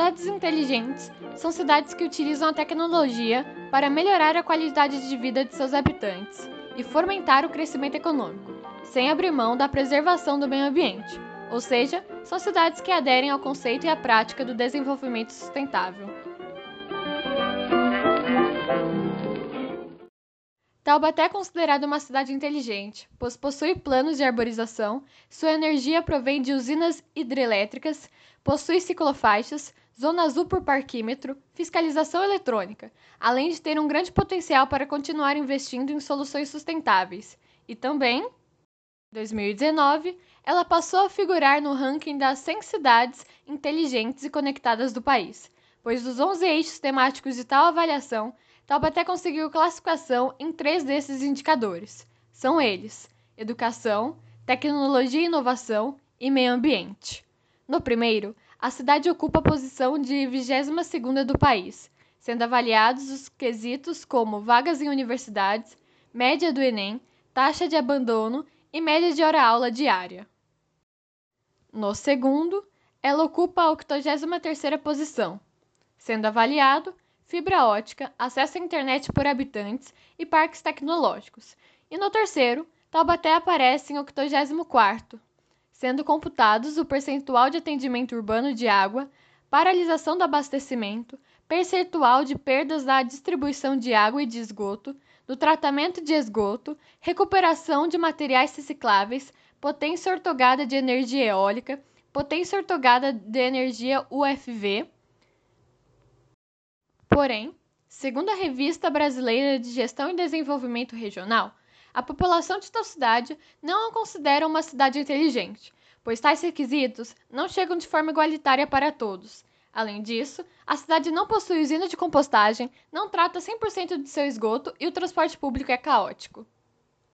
Cidades inteligentes são cidades que utilizam a tecnologia para melhorar a qualidade de vida de seus habitantes e fomentar o crescimento econômico, sem abrir mão da preservação do meio ambiente, ou seja, são cidades que aderem ao conceito e à prática do desenvolvimento sustentável. Taubaté é considerada uma cidade inteligente, pois possui planos de arborização, sua energia provém de usinas hidrelétricas, possui ciclofaixas, zona azul por parquímetro, fiscalização eletrônica, além de ter um grande potencial para continuar investindo em soluções sustentáveis. E também, em 2019, ela passou a figurar no ranking das 100 cidades inteligentes e conectadas do país, pois dos 11 eixos temáticos de tal avaliação, Taubaté conseguiu classificação em três desses indicadores. São eles: educação, tecnologia e inovação e meio ambiente. No primeiro, a cidade ocupa a posição de 22ª do país, sendo avaliados os quesitos como vagas em universidades, média do Enem, taxa de abandono e média de hora-aula diária. No segundo, ela ocupa a 83ª posição, sendo avaliado fibra ótica, acesso à internet por habitantes e parques tecnológicos. E no terceiro, Taubaté aparece em 84º, sendo computados o percentual de atendimento urbano de água, paralisação do abastecimento, percentual de perdas na distribuição de água e de esgoto, do tratamento de esgoto, recuperação de materiais recicláveis, potência ortogada de energia eólica, potência ortogada de energia UFV, Porém, segundo a Revista Brasileira de Gestão e Desenvolvimento Regional, a população de tal cidade não a considera uma cidade inteligente, pois tais requisitos não chegam de forma igualitária para todos. Além disso, a cidade não possui usina de compostagem, não trata 100% de seu esgoto e o transporte público é caótico.